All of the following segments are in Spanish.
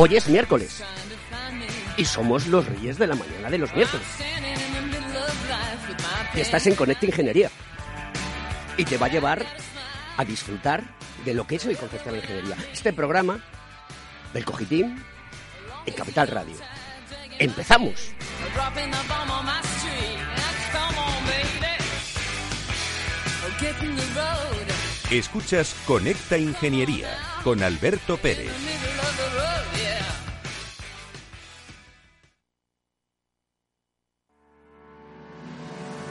Hoy es miércoles y somos los reyes de la mañana de los miércoles. Estás en Conecta Ingeniería y te va a llevar a disfrutar de lo que es el concepto de ingeniería. Este programa del Cogitín en Capital Radio. ¡Empezamos! Escuchas Conecta Ingeniería con Alberto Pérez.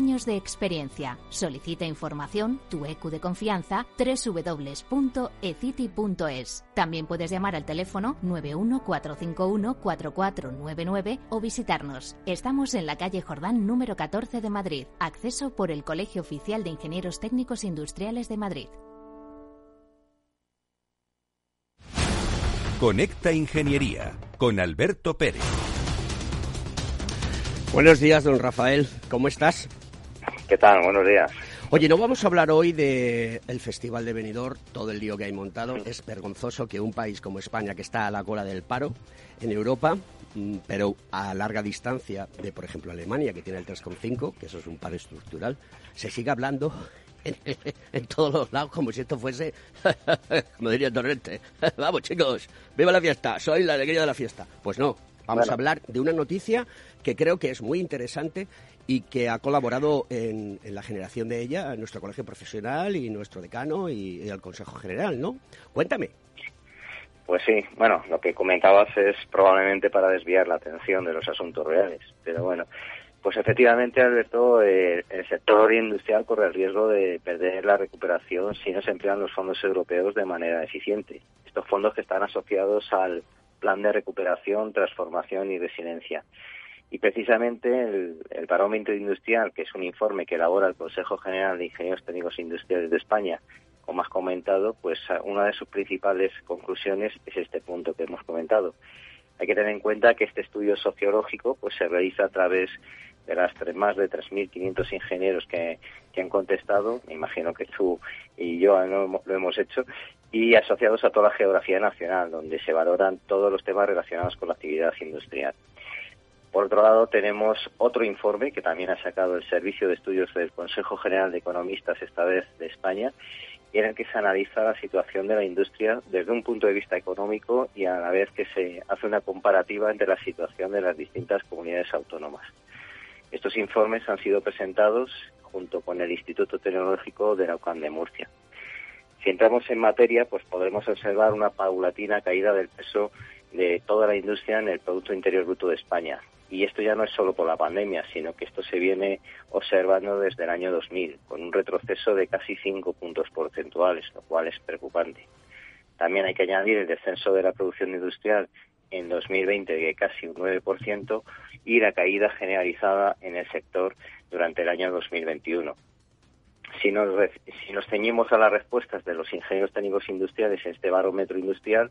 de experiencia. Solicita información, tu EQ de confianza, www.ecity.es. También puedes llamar al teléfono 914514499 o visitarnos. Estamos en la calle Jordán número 14 de Madrid. Acceso por el Colegio Oficial de Ingenieros Técnicos Industriales de Madrid. Conecta Ingeniería con Alberto Pérez. Buenos días, don Rafael. ¿Cómo estás? ¿Qué tal? Buenos días. Oye, no vamos a hablar hoy del el Festival de Benidorm, todo el lío que hay montado. Es vergonzoso que un país como España, que está a la cola del paro en Europa, mm, pero a larga distancia de, por ejemplo, Alemania, que tiene el 3,5, que eso es un paro estructural, se siga hablando en, todos los lados como si esto fuese, como diría Torrente, vamos chicos, viva la fiesta, soy la alegría de la fiesta. Pues no, vamos a hablar de una noticia que creo que es muy interesante y que ha colaborado en, la generación de ella nuestro colegio profesional y nuestro decano y, el Consejo General, ¿no? Cuéntame. Pues sí, bueno, lo que comentabas es probablemente para desviar la atención de los asuntos reales, pero bueno, pues efectivamente, Alberto, eh, el sector industrial corre el riesgo de perder la recuperación si no se emplean los fondos europeos de manera eficiente. Estos fondos que están asociados al Plan de Recuperación, Transformación y Resiliencia. Y precisamente el, el, Industrial, que es un informe que elabora el Consejo General de Ingenieros Técnicos Industriales de España, como has comentado, pues una de sus principales conclusiones es este punto que hemos comentado. Hay que tener en cuenta que este estudio sociológico pues se realiza a través de las más de 3.500 ingenieros que, que, han contestado, me imagino que tú y yo lo hemos hecho, y asociados a toda la geografía nacional, donde se valoran todos los temas relacionados con la actividad industrial. Por otro lado, tenemos otro informe que también ha sacado el Servicio de Estudios del Consejo General de Economistas, esta vez de España, en el que se analiza la situación de la industria desde un punto de vista económico y a la vez que se hace una comparativa entre la situación de las distintas comunidades autónomas. Estos informes han sido presentados junto con el Instituto Tecnológico de la UCAM de Murcia. Si entramos en materia, pues podremos observar una paulatina caída del peso de toda la industria en el Producto Interior Bruto de España, y esto ya no es solo por la pandemia, sino que esto se viene observando desde el año 2000, con un retroceso de casi 5 puntos porcentuales, lo cual es preocupante. También hay que añadir el descenso de la producción industrial en 2020 de casi un 9% y la caída generalizada en el sector durante el año 2021. Si nos, si nos ceñimos a las respuestas de los ingenieros técnicos industriales en este barómetro industrial,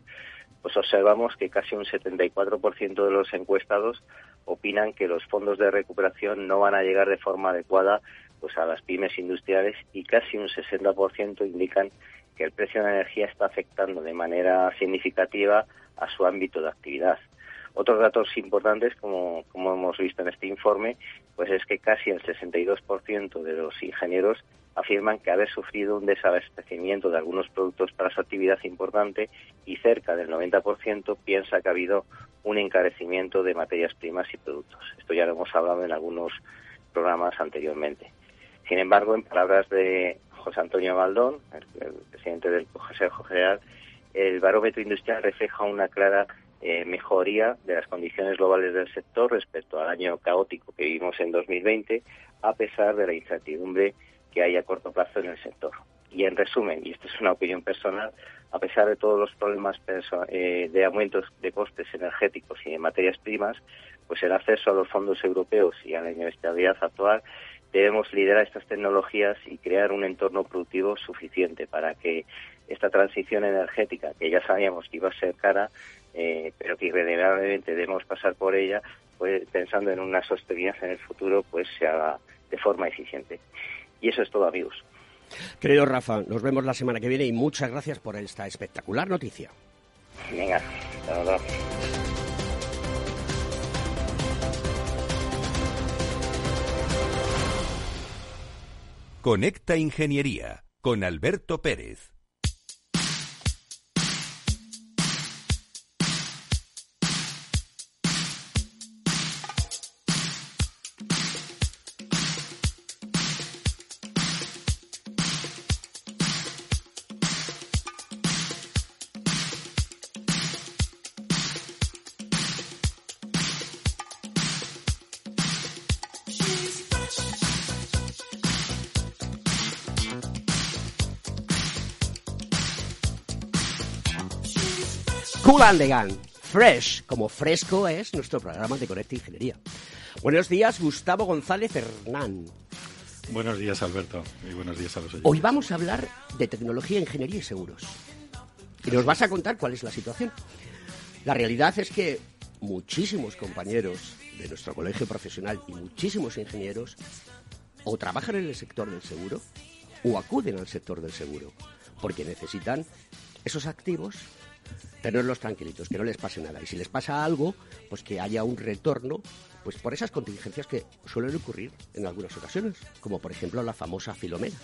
pues observamos que casi un 74% de los encuestados opinan que los fondos de recuperación no van a llegar de forma adecuada pues a las pymes industriales y casi un 60% indican que el precio de la energía está afectando de manera significativa a su ámbito de actividad. Otros datos importantes, como, como hemos visto en este informe, pues es que casi el 62% de los ingenieros afirman que haber sufrido un desabastecimiento de algunos productos para su actividad importante y cerca del 90% piensa que ha habido un encarecimiento de materias primas y productos. Esto ya lo hemos hablado en algunos programas anteriormente. Sin embargo, en palabras de José Antonio Baldón, el, presidente del Consejo General, el barómetro industrial refleja una clara eh, mejoría de las condiciones globales del sector respecto al año caótico que vivimos en 2020, a pesar de la incertidumbre que hay a corto plazo en el sector. Y en resumen, y esto es una opinión personal, a pesar de todos los problemas eh, de aumentos de costes energéticos y de materias primas, pues el acceso a los fondos europeos y a la inestabilidad actual debemos liderar estas tecnologías y crear un entorno productivo suficiente para que esta transición energética, que ya sabíamos que iba a ser cara, eh, pero que irremediablemente debemos pasar por ella, pues pensando en una sostenibilidad en el futuro, pues se haga de forma eficiente. Y eso es todo, amigos. Querido Rafa, nos vemos la semana que viene y muchas gracias por esta espectacular noticia. Venga, hasta Conecta Ingeniería con Alberto Pérez. Cool Fresh, como fresco es nuestro programa de Conecta Ingeniería. Buenos días, Gustavo González Hernán. Buenos días, Alberto, y buenos días a los oyentes. Hoy vamos a hablar de tecnología, ingeniería y seguros. Y nos vas a contar cuál es la situación. La realidad es que muchísimos compañeros de nuestro colegio profesional y muchísimos ingenieros o trabajan en el sector del seguro o acuden al sector del seguro porque necesitan esos activos tenerlos tranquilitos, que no les pase nada. Y si les pasa algo, pues que haya un retorno, pues por esas contingencias que suelen ocurrir en algunas ocasiones, como por ejemplo la famosa Filomena.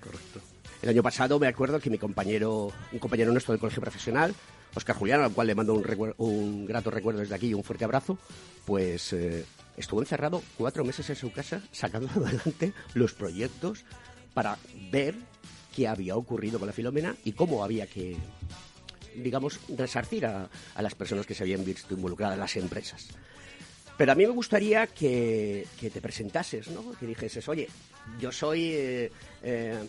Correcto. El año pasado me acuerdo que mi compañero, un compañero nuestro del colegio profesional, Oscar Julián, al cual le mando un, un grato recuerdo desde aquí y un fuerte abrazo, pues eh, estuvo encerrado cuatro meses en su casa sacando adelante los proyectos para ver qué había ocurrido con la Filomena y cómo había que, digamos, resarcir a, las personas que se habían visto involucradas, las empresas. Pero a mí me gustaría que, te presentases, ¿no? Que dijeses, oye, yo soy eh, eh,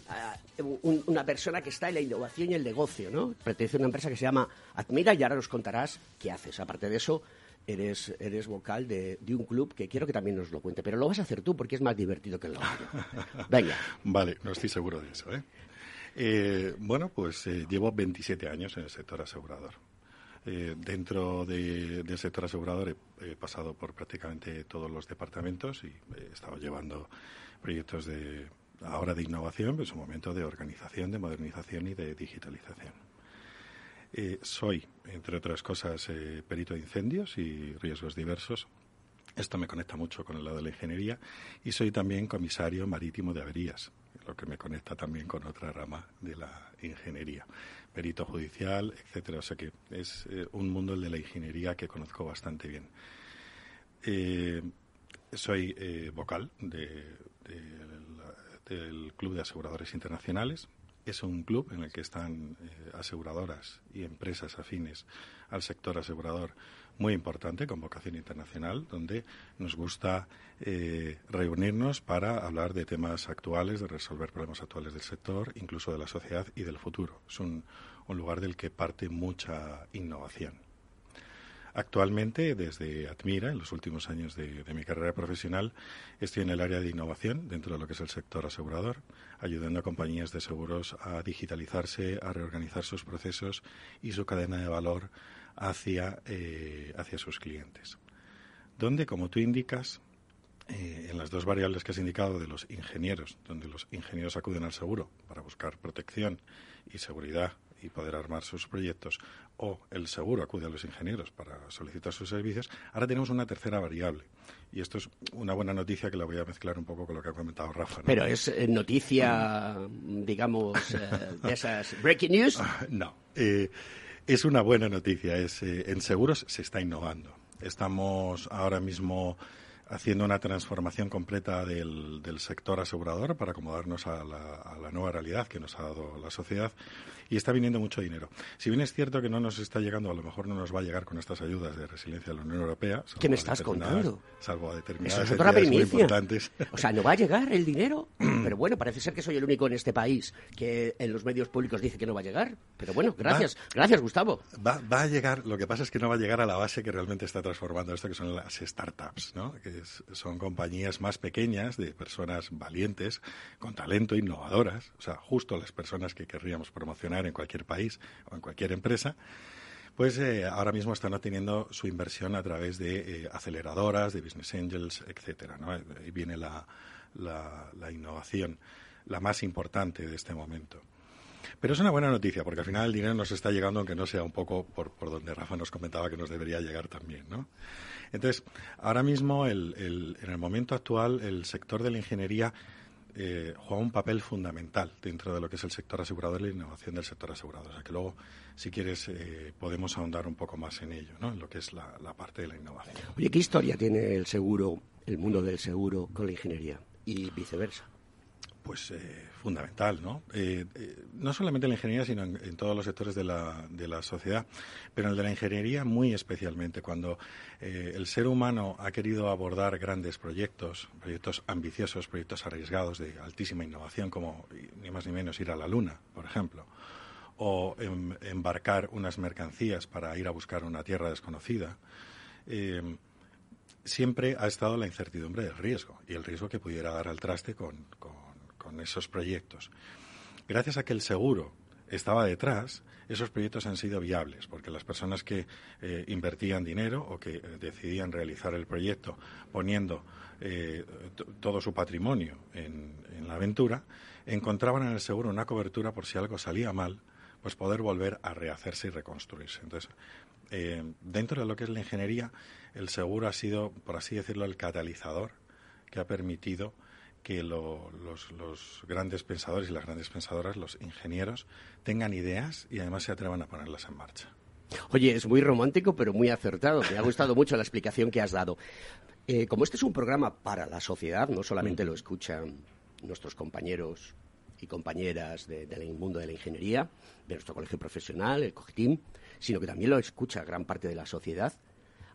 una persona que está en la innovación y el negocio, ¿no? Pertenece a una empresa que se llama Admira y ahora nos contarás qué haces. Aparte de eso, eres, eres vocal de, un club que quiero que también nos lo cuente. Pero lo vas a hacer tú porque es más divertido que lo otro. Venga. Vale, no estoy seguro de eso, ¿eh? Eh, bueno, pues eh, llevo 27 años en el sector asegurador. Eh, dentro del sector asegurador he, pasado por prácticamente todos los departamentos y he estado llevando proyectos de ahora de innovación, pero en su momento de organización, de modernización y de digitalización. soy, entre otras cosas, perito de incendios y riesgos diversos. Esto me conecta mucho con el lado de la ingeniería y soy también comisario marítimo de averías lo que me conecta también con otra rama de la ingeniería, perito judicial, etcétera. O sea que es eh, un mundo el de la ingeniería que conozco bastante bien. Eh, soy eh, vocal del Club de Aseguradores Internacionales. Es un club en el que están aseguradoras y empresas afines al sector asegurador muy importante con vocación internacional, donde nos gusta eh, reunirnos para hablar de temas actuales, de resolver problemas actuales del sector, incluso de la sociedad y del futuro. Es un, lugar del que parte mucha innovación. Actualmente, desde Admira, en los últimos años de, mi carrera profesional, estoy en el área de innovación dentro de lo que es el sector asegurador, ayudando a compañías de seguros a digitalizarse, a reorganizar sus procesos y su cadena de valor hacia, eh, hacia sus clientes. Donde, como tú indicas, eh, en las dos variables que has indicado de los ingenieros, donde los ingenieros acuden al seguro para buscar protección y seguridad y poder armar sus proyectos, o el seguro acude a los ingenieros para solicitar sus servicios, ahora tenemos una tercera variable. Y esto es una buena noticia que la voy a mezclar un poco con lo que ha comentado Rafa. Pero es eh, noticia, digamos, de esas breaking news. no, es una buena noticia. Es, en seguros se está innovando. Estamos ahora mismo haciendo una transformación completa del, sector asegurador para acomodarnos a la, nueva realidad que nos ha dado la sociedad y está viniendo mucho dinero. Si bien es cierto que no nos está llegando, a lo mejor no nos va a llegar con estas ayudas de resiliencia de la Unión Europea. ¿Qué me estás contando? Salvo a determinadas Eso es otra importantes. O sea, no va a llegar el dinero, pero bueno, parece ser que soy el único en este país que en los medios públicos dice que no va a llegar. Pero bueno, gracias, va, gracias Gustavo. Va, va, a llegar, lo que pasa es que no va a llegar a la base que realmente está transformando esto, que son las startups, ¿no? Que es, son compañías más pequeñas de personas valientes, con talento, innovadoras, o sea, justo las personas que querríamos promocionar en cualquier país o en cualquier empresa, pues eh, ahora mismo están obteniendo su inversión a través de eh, aceleradoras, de business angels, etcétera. ¿no? Ahí viene la, la, la, innovación, la más importante de este momento. Pero es una buena noticia, porque al final el dinero nos está llegando, aunque no sea un poco por, por donde Rafa nos comentaba que nos debería llegar también, ¿no? Entonces, ahora mismo, el, el, en el momento actual, el sector de la ingeniería eh, juega un papel fundamental dentro de lo que es el sector asegurador y la innovación del sector asegurador. O sea que luego, si quieres, eh, podemos ahondar un poco más en ello, ¿no? en lo que es la, la, parte de la innovación. Oye, ¿qué historia tiene el seguro, el mundo del seguro con la ingeniería y viceversa? Pues eh, fundamental, ¿no? Eh, eh, no solamente en la ingeniería, sino en, todos los sectores de la, de la, sociedad, pero en el de la ingeniería muy especialmente, cuando eh, el ser humano ha querido abordar grandes proyectos, proyectos ambiciosos, proyectos arriesgados de altísima innovación, como ni más ni menos ir a la Luna, por ejemplo, o em, embarcar unas mercancías para ir a buscar una tierra desconocida. siempre ha estado la incertidumbre del riesgo y el riesgo que pudiera dar al traste con con esos proyectos. Gracias a que el seguro estaba detrás, esos proyectos han sido viables, porque las personas que eh, invertían dinero o que eh, decidían realizar el proyecto poniendo eh, todo su patrimonio en, la aventura, encontraban en el seguro una cobertura por si algo salía mal, pues poder volver a rehacerse y reconstruirse. Entonces, dentro de lo que es la ingeniería, el seguro ha sido, por así decirlo, el catalizador que ha permitido que lo, los, los, grandes pensadores y las grandes pensadoras, los ingenieros, tengan ideas y además se atrevan a ponerlas en marcha. Oye, es muy romántico, pero muy acertado. Me ha gustado mucho la explicación que has dado. Eh, como este es un programa para la sociedad, no solamente mm. lo escuchan nuestros compañeros y compañeras de, del mundo de la ingeniería, de nuestro colegio profesional, el COGTIM, sino que también lo escucha gran parte de la sociedad,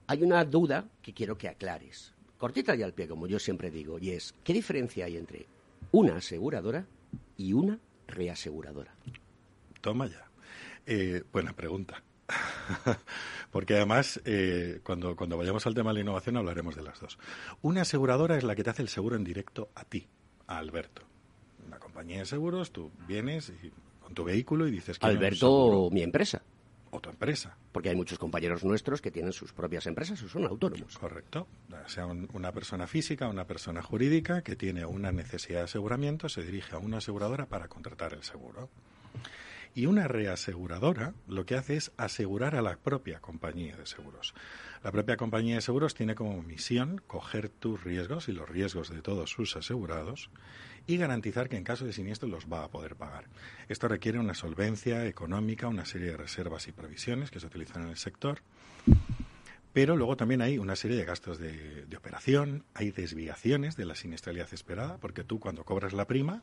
hay una duda que quiero que aclares cortita y al pie, como yo siempre digo, y es, ¿qué diferencia hay entre una aseguradora y una reaseguradora? Toma ya. Eh, buena pregunta. Porque además, eh, cuando, cuando vayamos al tema de la innovación, hablaremos de las dos. Una aseguradora es la que te hace el seguro en directo a ti, a Alberto. Una compañía de seguros, tú vienes y, con tu vehículo y dices que. Alberto, mi empresa o tu empresa. Porque hay muchos compañeros nuestros que tienen sus propias empresas o son autónomos. Correcto. Sea un, una persona física, una persona jurídica que tiene una necesidad de aseguramiento, se dirige a una aseguradora para contratar el seguro. Y una reaseguradora lo que hace es asegurar a la propia compañía de seguros. La propia compañía de seguros tiene como misión coger tus riesgos y los riesgos de todos sus asegurados y garantizar que en caso de siniestro los va a poder pagar. Esto requiere una solvencia económica, una serie de reservas y provisiones que se utilizan en el sector. Pero luego también hay una serie de gastos de, de operación, hay desviaciones de la siniestralidad esperada, porque tú cuando cobras la prima,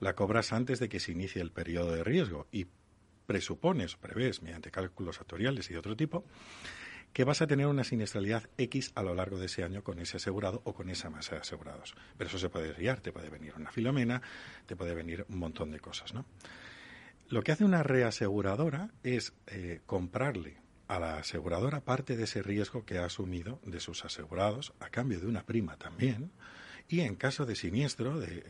la cobras antes de que se inicie el periodo de riesgo y presupones, prevés, mediante cálculos actuariales y de otro tipo, que vas a tener una siniestralidad X a lo largo de ese año con ese asegurado o con esa masa de asegurados. Pero eso se puede desviar, te puede venir una filomena, te puede venir un montón de cosas, ¿no? Lo que hace una reaseguradora es eh, comprarle a la aseguradora parte de ese riesgo que ha asumido de sus asegurados a cambio de una prima también y en caso de siniestro, de,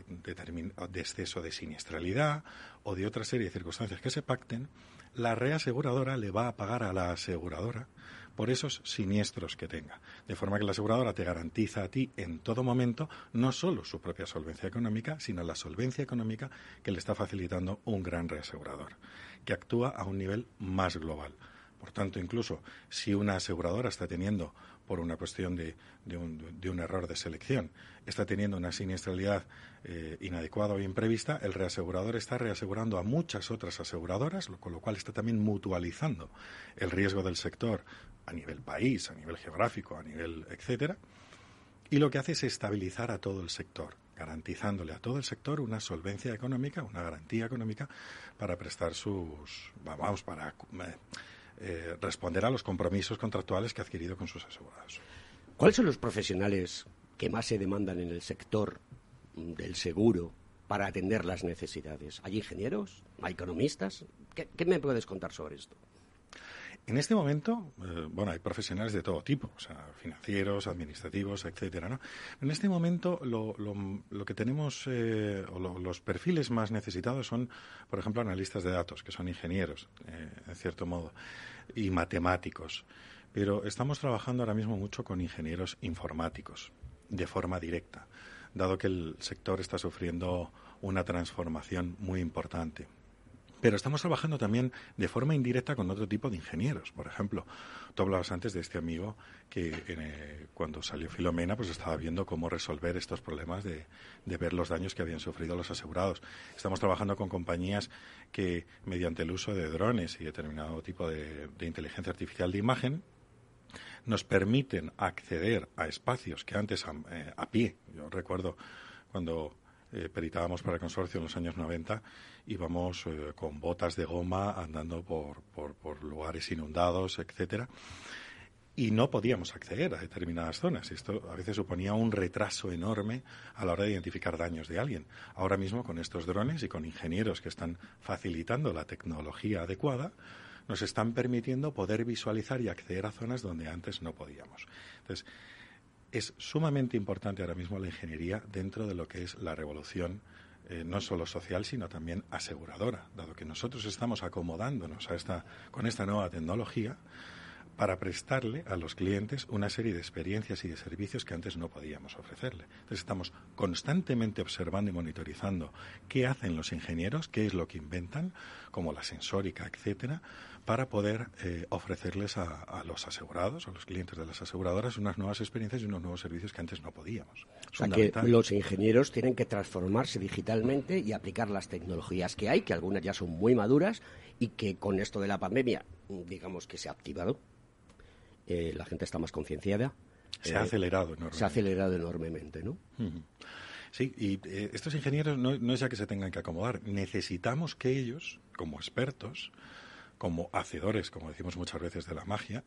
exceso de siniestralidad o de otra serie de circunstancias que se pacten, la reaseguradora le va a pagar a la aseguradora por esos siniestros que tenga. De forma que la aseguradora te garantiza a ti en todo momento no solo su propia solvencia económica, sino la solvencia económica que le está facilitando un gran reasegurador, que actúa a un nivel más global. Por tanto, incluso si una aseguradora está teniendo, por una cuestión de, un, error de selección, está teniendo una siniestralidad eh, inadecuada o imprevista, el reasegurador está reasegurando a muchas otras aseguradoras, con lo cual está también mutualizando el riesgo del sector a nivel país, a nivel geográfico, a nivel etcétera. Y lo que hace es estabilizar a todo el sector, garantizándole a todo el sector una solvencia económica, una garantía económica para prestar sus, vamos, para eh, responder a los compromisos contractuales que ha adquirido con sus asegurados. ¿Cuáles son los profesionales que más se demandan en el sector del seguro para atender las necesidades? ¿Hay ingenieros? ¿Hay economistas? qué me puedes contar sobre esto? En este momento, eh, bueno, hay profesionales de todo tipo, o sea, financieros, administrativos, etcétera, ¿no? En este momento, lo, lo, que tenemos, eh, o los perfiles más necesitados son, por ejemplo, analistas de datos, que son ingenieros, eh, en cierto modo, y matemáticos. Pero estamos trabajando ahora mismo mucho con ingenieros informáticos, de forma directa, dado que el sector está sufriendo una transformación muy importante. Pero estamos trabajando también de forma indirecta con otro tipo de ingenieros. Por ejemplo, tú hablabas antes de este amigo que eh, cuando salió Filomena pues estaba viendo cómo resolver estos problemas de, ver los daños que habían sufrido los asegurados. Estamos trabajando con compañías que mediante el uso de drones y determinado tipo de, inteligencia artificial de imagen nos permiten acceder a espacios que antes a, eh, a pie, yo recuerdo cuando eh, peritábamos para el consorcio en los años 90, íbamos eh, con botas de goma andando por, por, lugares inundados, etcétera y no podíamos acceder a determinadas zonas. Esto a veces suponía un retraso enorme a la hora de identificar daños de alguien. Ahora mismo, con estos drones y con ingenieros que están facilitando la tecnología adecuada, nos están permitiendo poder visualizar y acceder a zonas donde antes no podíamos. Entonces, es sumamente importante ahora mismo la ingeniería dentro de lo que es la revolución eh, no solo social, sino también aseguradora, dado que nosotros estamos acomodándonos a esta, con esta nueva tecnología para prestarle a los clientes una serie de experiencias y de servicios que antes no podíamos ofrecerle. Entonces estamos constantemente observando y monitorizando qué hacen los ingenieros, qué es lo que inventan, como la sensórica, etcétera, para poder eh, ofrecerles a, los asegurados, a los clientes de las aseguradoras, unas nuevas experiencias y unos nuevos servicios que antes no podíamos. O sea que los ingenieros tienen que transformarse digitalmente y aplicar las tecnologías que hay, que algunas ya son muy maduras y que con esto de la pandemia, digamos que se ha activado. Eh, la gente está más concienciada. Se ha eh, acelerado enormemente. Se ha acelerado enormemente, ¿no? Sí, y estos ingenieros no, no, es ya que se tengan que acomodar. Necesitamos que ellos, como expertos, como hacedores, como decimos muchas veces de la magia,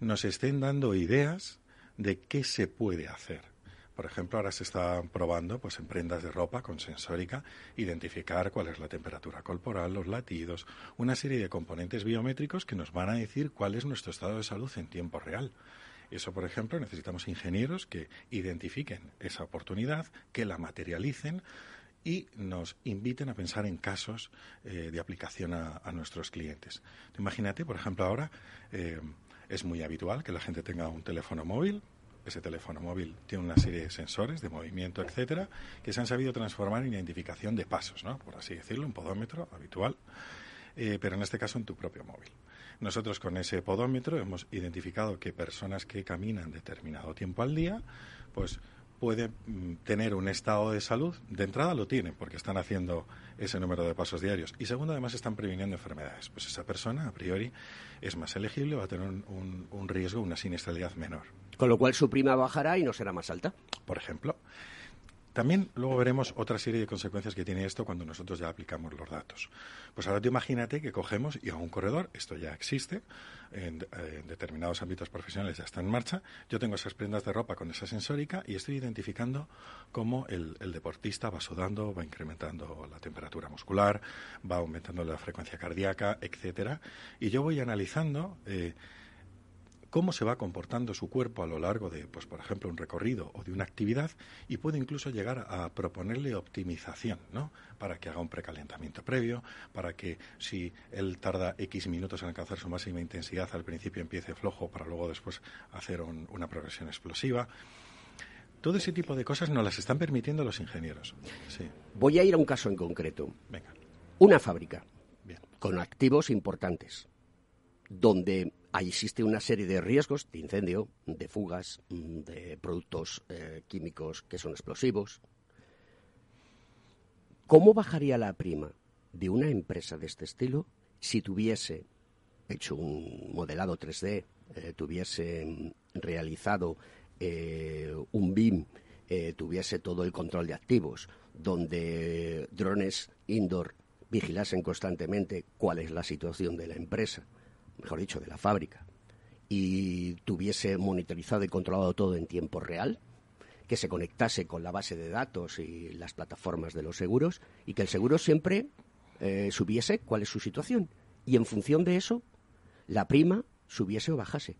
nos estén dando ideas de qué se puede hacer. Por ejemplo, ahora se está probando pues, en prendas de ropa con sensórica identificar cuál es la temperatura corporal, los latidos, una serie de componentes biométricos que nos van a decir cuál es nuestro estado de salud en tiempo real. Eso, por ejemplo, necesitamos ingenieros que identifiquen esa oportunidad, que la materialicen, y nos inviten a pensar en casos eh, de aplicación a, nuestros clientes. Imagínate, por ejemplo, ahora eh, es muy habitual que la gente tenga un teléfono móvil. Ese teléfono móvil tiene una serie de sensores de movimiento, etcétera, que se han sabido transformar en identificación de pasos, ¿no? Por así decirlo, un podómetro habitual, eh, pero en este caso en tu propio móvil. Nosotros con ese podómetro hemos identificado que personas que caminan determinado tiempo al día, pues puede mm, tener un estado de salud, de entrada lo tienen porque están haciendo ese número de pasos diarios y segundo además están previniendo enfermedades. Pues esa persona a priori es más elegible, va a tener un, un riesgo, una siniestralidad menor. Con lo cual su prima bajará y no será más alta. Por ejemplo. También luego veremos otra serie de consecuencias que tiene esto cuando nosotros ya aplicamos los datos. Pues ahora tú imagínate que cogemos y a un corredor, esto ya existe, en, determinados ámbitos profesionales ya está en marcha, yo tengo esas prendas de ropa con esa sensórica y estoy identificando cómo el, deportista va sudando, va incrementando la temperatura muscular, va aumentando la frecuencia cardíaca, etcétera, y yo voy analizando eh, cómo se va comportando su cuerpo a lo largo de, pues, por ejemplo, un recorrido o de una actividad y puede incluso llegar a proponerle optimización, ¿no? Para que haga un precalentamiento previo, para que si él tarda X minutos en alcanzar su máxima intensidad, al principio empiece flojo para luego después hacer una progresión explosiva. Todo ese tipo de cosas nos las están permitiendo los ingenieros. Sí. Voy a ir a un caso en concreto. Venga. Una fábrica con activos importantes, donde existe una serie de riesgos de incendio, de fugas, mm, de productos eh, químicos que son explosivos. ¿Cómo bajaría la prima de una empresa de este estilo si tuviese hecho un modelado 3D, eh, tuviese mm, realizado eh, un BIM, tuviese todo el control de activos, donde drones indoor vigilasen constantemente cuál es la situación de la empresa, mejor dicho, de la fábrica, y tuviese monitorizado y controlado todo en tiempo real, que se conectase con la base de datos y las plataformas de los seguros, y que el seguro siempre eh, subiese cuál es su situación. Y en función de eso, la prima subiese o bajase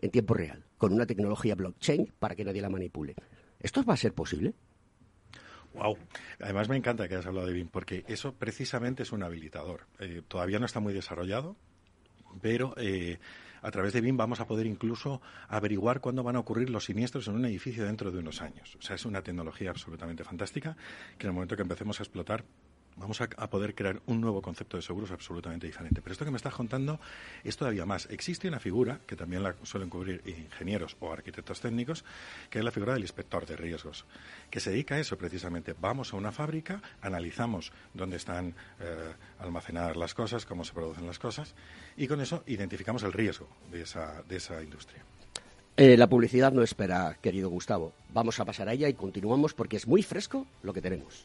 en tiempo real, con una tecnología blockchain para que nadie la manipule. ¿Esto va a ser posible? Wow. Además me encanta que hayas hablado de BIM porque eso precisamente es un habilitador. Eh, todavía no está muy desarrollado, pero eh, a través de BIM vamos a poder incluso averiguar cuándo van a ocurrir los siniestros en un edificio dentro de unos años. O sea, es una tecnología absolutamente fantástica que en el momento que empecemos a explotar vamos a, poder crear un nuevo concepto de seguros absolutamente diferente. Pero esto que me estás contando es todavía más. Existe una figura, que también la suelen cubrir ingenieros o arquitectos técnicos, que es la figura del inspector de riesgos, que se dedica a eso precisamente. Vamos a una fábrica, analizamos dónde están eh, almacenadas las cosas, cómo se producen las cosas, y con eso identificamos el riesgo de esa, de esa industria. Eh, la publicidad no espera, querido Gustavo. Vamos a pasar a ella y continuamos porque es muy fresco lo que tenemos.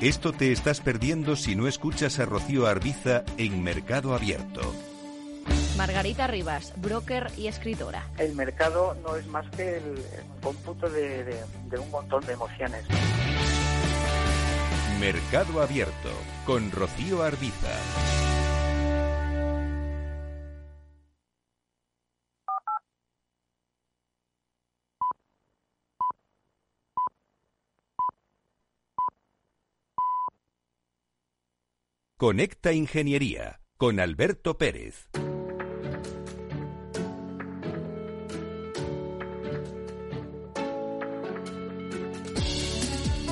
Esto te estás perdiendo si no escuchas a Rocío Arbiza en Mercado Abierto. Margarita Rivas, broker y escritora. El mercado no es más que el cómputo de, un montón de emociones. Mercado Abierto con Rocío Arbiza. Conecta Ingeniería con Alberto Pérez.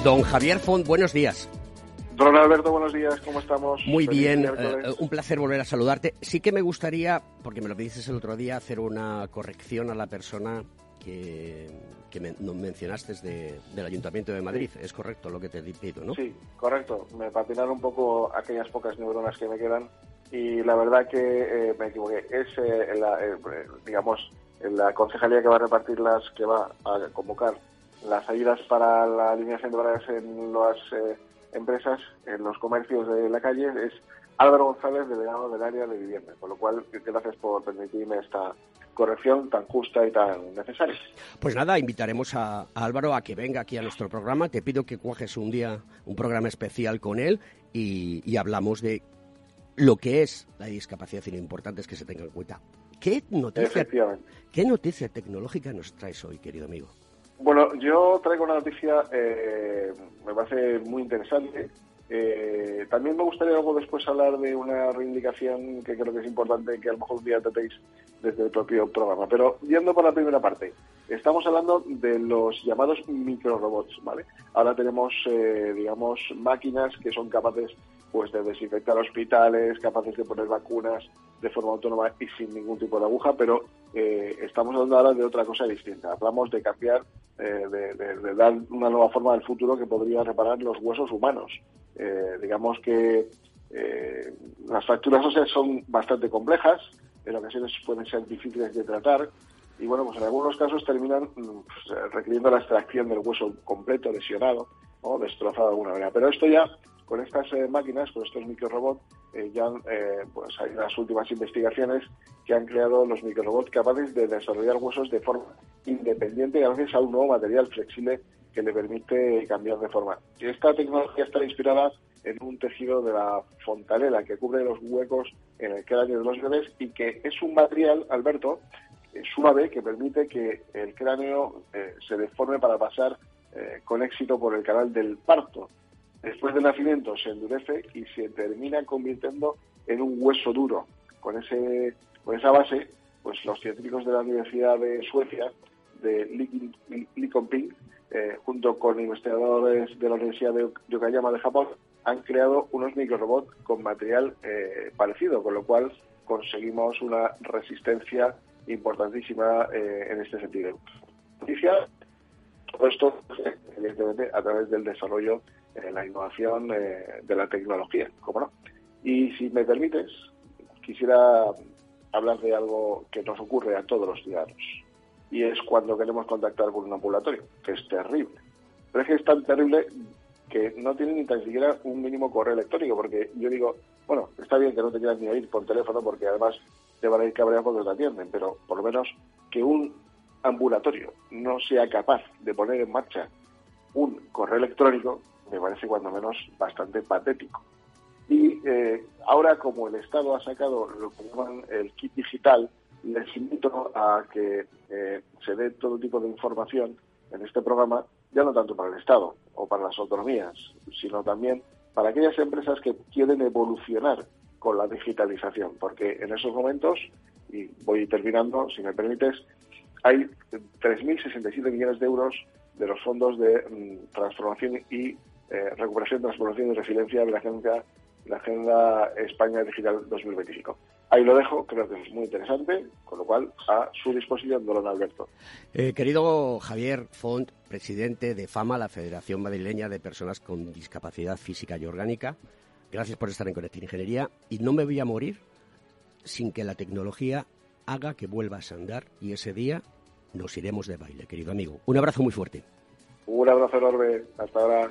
Don Javier Font, buenos días. Don Alberto, buenos días, ¿cómo estamos? Muy bien, eh, un placer volver a saludarte. Sí que me gustaría, porque me lo dices el otro día, hacer una corrección a la persona que, que mencionaste del Ayuntamiento de Madrid. Es correcto lo que te pido, ¿no? Sí, correcto. Me patinaron un poco aquellas pocas neuronas que me quedan y la verdad que eh, me equivoqué. Es, eh, la, eh, digamos, la concejalía que va a repartir las, que va a convocar las ayudas para la alineación de barreras en las empresas, en los comercios de la calle, es Álvaro González, delegado del área de vivienda. Con lo cual, gracias por permitirme esta corrección tan justa y tan necesaria. Pues nada, invitaremos a, Álvaro a que venga aquí a nuestro programa. Te pido que cuajes un día un programa especial con él y, hablamos de lo que es la discapacidad y lo importante es que se tenga en cuenta. ¿Qué noticia, ¿Qué noticia tecnológica nos traes hoy, querido amigo? Bueno, yo traigo una noticia, eh, me parece muy interesante. Eh, también me gustaría luego después hablar de una reivindicación que creo que es importante que a lo mejor un día tratéis desde el propio programa. Pero yendo por la primera parte, estamos hablando de los llamados microrobots, ¿vale? Ahora tenemos, eh, digamos, máquinas que son capaces pues de desinfectar hospitales, capaces de poner vacunas de forma autónoma y sin ningún tipo de aguja, pero eh, estamos hablando ahora de otra cosa distinta. Hablamos de cambiar, eh, de, dar una nueva forma del futuro que podría reparar los huesos humanos. Eh, digamos que las fracturas óseas son bastante complejas, en ocasiones pueden ser difíciles de tratar y bueno, pues en algunos casos terminan mm, pues, requiriendo la extracción del hueso completo, lesionado o destrozado de alguna manera. Pero esto ya con estas eh, máquinas, con estos microrobots, eh, ya eh, pues hay unas últimas investigaciones que han creado los microrobots capaces de desarrollar huesos de forma independiente gracias a un nuevo material flexible que le permite cambiar de forma. Y esta tecnología está inspirada en un tejido de la fontanela que cubre los huecos en el cráneo de los bebés y que es un material, Alberto, suave que permite que el cráneo se deforme para pasar con éxito por el canal del parto después del nacimiento se endurece y se termina convirtiendo en un hueso duro. Con, ese, con esa base, pues los científicos de la Universidad de Suecia, de Likonping, eh, junto con investigadores de la Universidad de Yokohama de Japón, han creado unos microrobots con material eh, parecido, con lo cual conseguimos una resistencia importantísima eh, en este sentido. Todo esto, evidentemente, a través del desarrollo la innovación eh, de la tecnología, ¿cómo no? Y si me permites, quisiera hablar de algo que nos ocurre a todos los ciudadanos. Y es cuando queremos contactar con un ambulatorio, que es terrible. Pero es que es tan terrible que no tiene ni tan siquiera un mínimo correo electrónico, porque yo digo, bueno, está bien que no te quieras ni oír por teléfono, porque además te van a ir cabreados cuando te atienden, pero por lo menos que un ambulatorio no sea capaz de poner en marcha un correo electrónico, me parece cuando menos bastante patético. Y eh, ahora como el Estado ha sacado lo que llaman el kit digital, les invito a que eh, se dé todo tipo de información en este programa, ya no tanto para el Estado o para las autonomías, sino también para aquellas empresas que quieren evolucionar con la digitalización, porque en esos momentos, y voy terminando, si me permites, hay 3.067 millones de euros de los fondos de mm, transformación y eh, recuperación, transformación y resiliencia de la agenda, la agenda España Digital 2025. Ahí lo dejo, creo que es muy interesante, con lo cual a su disposición, don Alberto. Eh, querido Javier Font, presidente de FAMA, la Federación Madrileña de Personas con Discapacidad Física y Orgánica, gracias por estar en Conectar Ingeniería y no me voy a morir sin que la tecnología haga que vuelvas a andar y ese día nos iremos de baile, querido amigo. Un abrazo muy fuerte. Un abrazo enorme. Hasta ahora.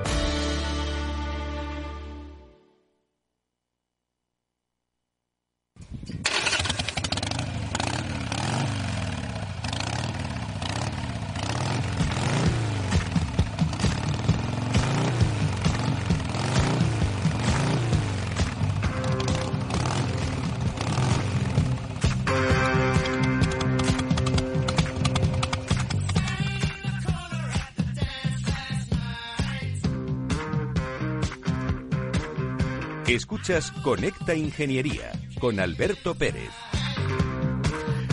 Escuchas Conecta Ingeniería con Alberto Pérez.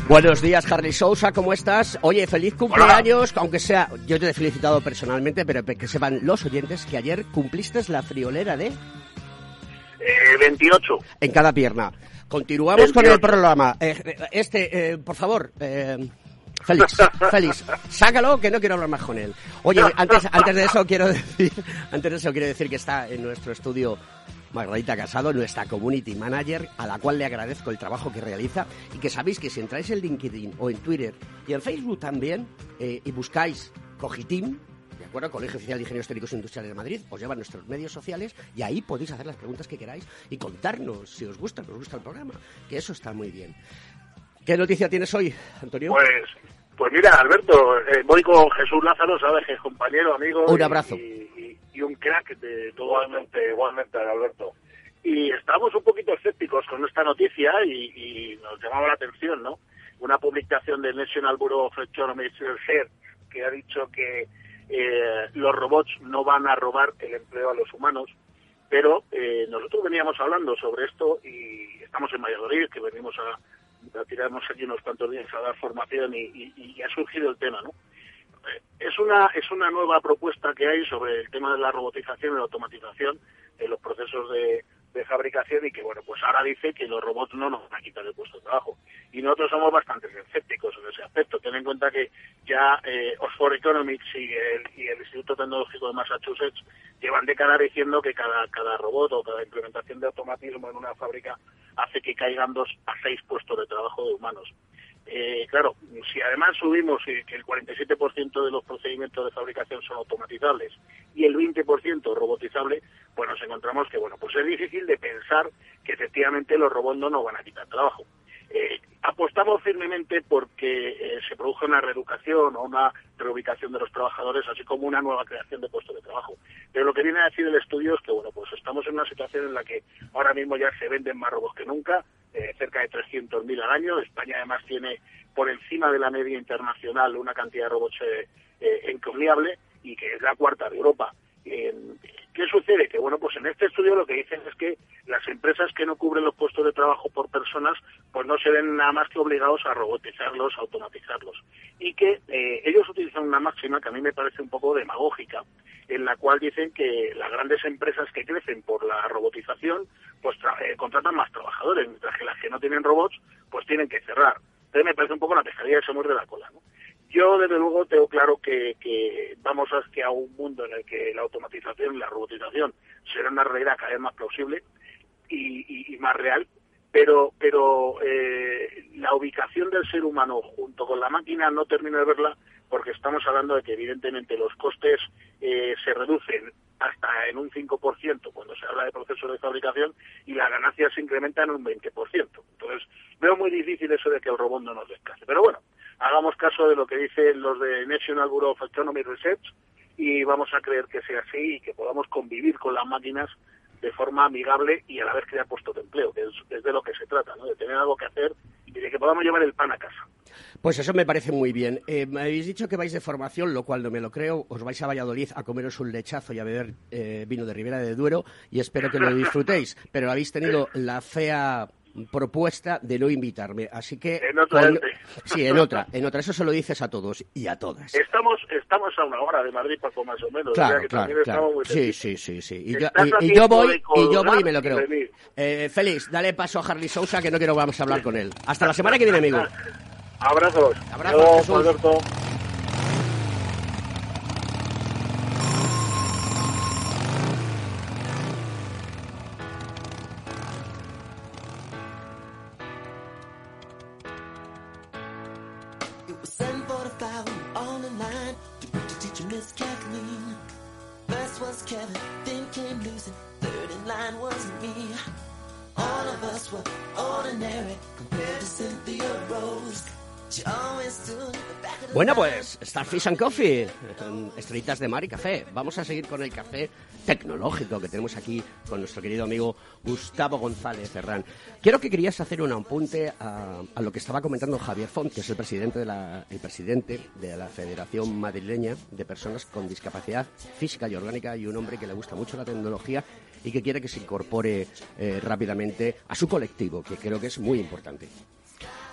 Buenos días, Harry Sousa, ¿cómo estás? Oye, feliz cumpleaños, aunque sea, yo te he felicitado personalmente, pero que sepan los oyentes que ayer cumpliste la friolera de... Eh, 28. En cada pierna. Continuamos con el programa. Eh, este, eh, por favor, eh, Félix, Félix, sácalo que no quiero hablar más con él. Oye, antes, antes de eso quiero decir, antes de eso quiero decir que está en nuestro estudio Margarita Casado, nuestra community manager, a la cual le agradezco el trabajo que realiza y que sabéis que si entráis en LinkedIn o en Twitter y en Facebook también eh, y buscáis Cogitim, ¿de acuerdo? Colegio Oficial de Ingenieros Técnicos Industriales de Madrid, os llevan nuestros medios sociales y ahí podéis hacer las preguntas que queráis y contarnos si os gusta, os gusta el programa, que eso está muy bien. ¿Qué noticia tienes hoy, Antonio? Pues, pues mira, Alberto, eh, voy con Jesús Lázaro, sabes que es compañero, amigo. Un abrazo. Y, y un crack de todo. Igualmente, igualmente, Alberto. Y estamos un poquito escépticos con esta noticia y, nos llamaba la atención, ¿no? Una publicación del National Bureau of Research que ha dicho que eh, los robots no van a robar el empleo a los humanos, pero eh, nosotros veníamos hablando sobre esto y estamos en Valladolid, que venimos a, tirarnos aquí unos cuantos días a dar formación y ha surgido el tema, ¿no? Es una es una nueva propuesta que hay sobre el tema de la robotización y la automatización en los procesos de, fabricación y que bueno pues ahora dice que los robots no nos van a quitar el puesto de trabajo. Y nosotros somos bastante escépticos en ese aspecto. Ten en cuenta que ya eh, Oxford Economics y el, y el Instituto Tecnológico de Massachusetts llevan décadas diciendo que cada cada robot o cada implementación de automatismo en una fábrica hace que caigan dos a seis puestos de trabajo de humanos eh, claro, si además subimos que el 47% de los procedimientos de fabricación son automatizables y el 20% robotizable, pues nos encontramos que, bueno, pues es difícil de pensar que efectivamente los robots no nos van a quitar trabajo. Eh, apostamos firmemente porque eh, se produzca una reeducación o una reubicación de los trabajadores, así como una nueva creación de puestos de trabajo. Pero lo que viene a decir el estudio es que, bueno, pues estamos en una situación en la que ahora mismo ya se venden más robots que nunca, eh, cerca de 300.000 al año. España además tiene por encima de la media internacional una cantidad de robots eh, encomiable y que es la cuarta de Europa. ¿Qué sucede? Que bueno, pues en este estudio lo que dicen es que las empresas que no cubren los puestos de trabajo por personas, pues no se ven nada más que obligados a robotizarlos, a automatizarlos. Y que eh, ellos utilizan una máxima que a mí me parece un poco demagógica, en la cual dicen que las grandes empresas que crecen por la robotización, pues eh, contratan más trabajadores, mientras que las que no tienen robots, pues tienen que cerrar. Entonces me parece un poco la pescadilla de se de la cola. Yo, desde luego, tengo claro que, vamos hacia un mundo en el que la automatización y la robotización será una realidad cada vez más plausible y, más real, pero, pero eh, la ubicación del ser humano junto con la máquina no termino de verla porque estamos hablando de que, evidentemente, los costes eh, se reducen hasta en un 5% cuando se habla de procesos de fabricación y las ganancias se incrementan en un 20%. Entonces, veo muy difícil eso de que el robot no nos descase. Pero bueno, hagamos caso de lo que dicen los de National Bureau of Economic Research y vamos a creer que sea así y que podamos convivir con las máquinas de forma amigable y a la vez crear puestos de empleo, que es, de lo que se trata, ¿no? de tener algo que hacer y de que podamos llevar el pan a casa. Pues eso me parece muy bien. Eh, me habéis dicho que vais de formación, lo cual no me lo creo. Os vais a Valladolid a comeros un lechazo y a beber eh, vino de Ribera de Duero y espero que lo disfrutéis. Pero habéis tenido la fea propuesta de no invitarme. Así que. En otra. Sí, en otra, en otra. Eso se lo dices a todos y a todas. Estamos, estamos a una hora de Madrid, Paco, más o menos. Claro, claro, claro. Sí, sí, sí, sí. Y yo, y, yo voy, y yo voy y me lo creo. Eh, Félix, dale paso a Harley Sousa, que no quiero vamos a hablar con él. Hasta la semana que viene, amigo. Abrazos. Abrazos, Alberto. Kevin, then came Lucy. Third in line was me. All of us were ordinary compared to Cynthia Rose. Bueno, pues Starfish and Coffee, eh, estrellitas de mar y café. Vamos a seguir con el café tecnológico que tenemos aquí con nuestro querido amigo Gustavo González Ferrán. Quiero que querías hacer un apunte a, a lo que estaba comentando Javier Font, que es el presidente de la, el presidente de la Federación Madrileña de Personas con Discapacidad Física y Orgánica y un hombre que le gusta mucho la tecnología y que quiere que se incorpore eh, rápidamente a su colectivo, que creo que es muy importante.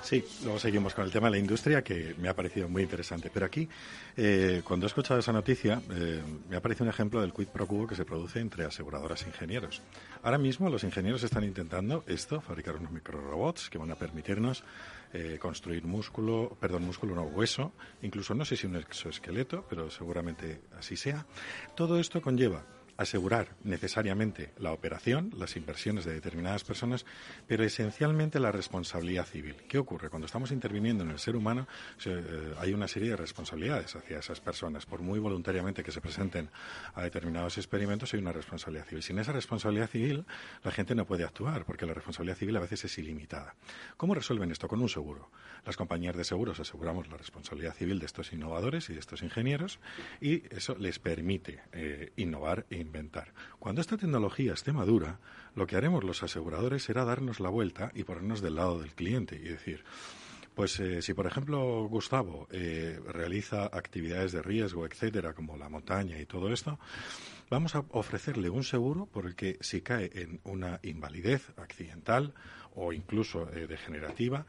Sí, luego seguimos con el tema de la industria, que me ha parecido muy interesante. Pero aquí, eh, cuando he escuchado esa noticia, eh, me ha parecido un ejemplo del quid pro quo que se produce entre aseguradoras e ingenieros. Ahora mismo los ingenieros están intentando esto, fabricar unos microrobots que van a permitirnos eh, construir músculo, perdón, músculo no, hueso, incluso no sé si un exoesqueleto, pero seguramente así sea. Todo esto conlleva asegurar necesariamente la operación, las inversiones de determinadas personas, pero esencialmente la responsabilidad civil. ¿Qué ocurre? Cuando estamos interviniendo en el ser humano, eh, hay una serie de responsabilidades hacia esas personas. Por muy voluntariamente que se presenten a determinados experimentos, hay una responsabilidad civil. Sin esa responsabilidad civil, la gente no puede actuar, porque la responsabilidad civil a veces es ilimitada. ¿Cómo resuelven esto? Con un seguro. Las compañías de seguros aseguramos la responsabilidad civil de estos innovadores y de estos ingenieros, y eso les permite eh, innovar e inventar. Cuando esta tecnología esté madura, lo que haremos los aseguradores será darnos la vuelta y ponernos del lado del cliente y decir, pues eh, si por ejemplo Gustavo eh, realiza actividades de riesgo, etcétera, como la montaña y todo esto, vamos a ofrecerle un seguro por el que si cae en una invalidez accidental o incluso eh, degenerativa,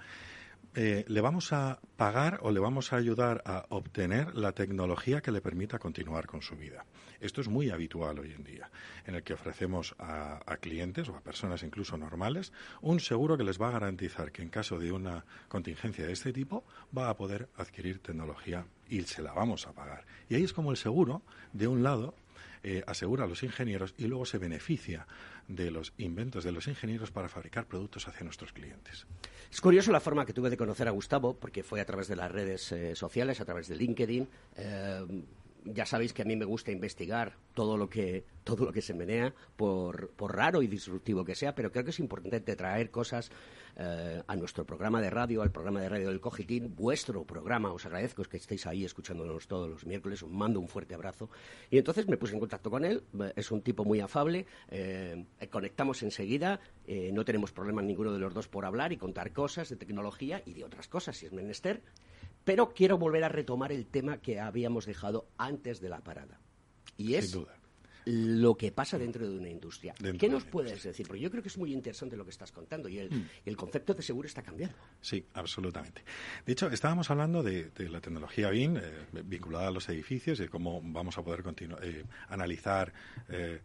le vamos a pagar o le vamos a ayudar a obtener la tecnología que le permita continuar con su vida. Esto es muy habitual hoy en día, en el que ofrecemos a, clientes o a personas incluso normales un seguro que les va a garantizar que en caso de una contingencia de este tipo va a poder adquirir tecnología y se la vamos a pagar. Y ahí es como el seguro, de un lado, eh, asegura a los ingenieros y luego se beneficia de los inventos de los ingenieros para fabricar productos hacia nuestros clientes. Es curioso la forma que tuve de conocer a Gustavo, porque fue a través de las redes eh, sociales, a través de LinkedIn. Eh, ya sabéis que a mí me gusta investigar todo lo que todo lo que se menea, por, por raro y disruptivo que sea, pero creo que es importante traer cosas eh, a nuestro programa de radio, al programa de radio del Cogitín, vuestro programa. Os agradezco que estéis ahí escuchándonos todos los miércoles. Os mando un fuerte abrazo. Y entonces me puse en contacto con él. Eh, Es un tipo muy afable. eh, conectamos enseguida. eh, no tenemos problema ninguno de los dos por hablar y contar cosas de tecnología y de otras cosas, si es menester. Pero quiero volver a retomar el tema que habíamos dejado antes de la parada. Y es Sin duda. lo que pasa dentro de una industria. Dentro ¿Qué nos puedes decir? Porque yo creo que es muy interesante lo que estás contando y el, Mm. el concepto de seguro está cambiando. Sí, absolutamente. De hecho, estábamos hablando de, de la tecnología BIM eh, vinculada a los edificios y de cómo vamos a poder eh, analizar eh,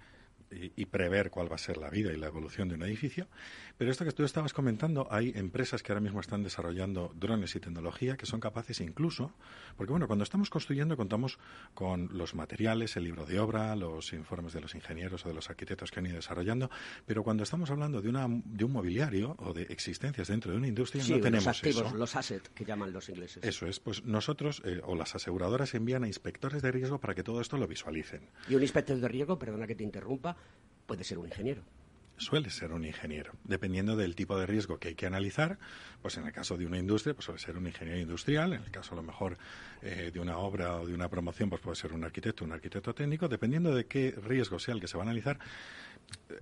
y prever cuál va a ser la vida y la evolución de un edificio. Pero esto que tú estabas comentando, hay empresas que ahora mismo están desarrollando drones y tecnología que son capaces incluso, porque bueno, cuando estamos construyendo contamos con los materiales, el libro de obra, los informes de los ingenieros o de los arquitectos que han ido desarrollando, pero cuando estamos hablando de, una, de un mobiliario o de existencias dentro de una industria, Sí, no tenemos los activos, eso. los assets que llaman los ingleses. Eso es, pues nosotros eh, o las aseguradoras envían a inspectores de riesgo para que todo esto lo visualicen. Y un inspector de riesgo, perdona que te interrumpa, puede ser un ingeniero. Suele ser un ingeniero, dependiendo del tipo de riesgo que hay que analizar. Pues en el caso de una industria, pues suele ser un ingeniero industrial. En el caso, a lo mejor, eh, de una obra o de una promoción, pues puede ser un arquitecto, un arquitecto técnico. Dependiendo de qué riesgo sea el que se va a analizar,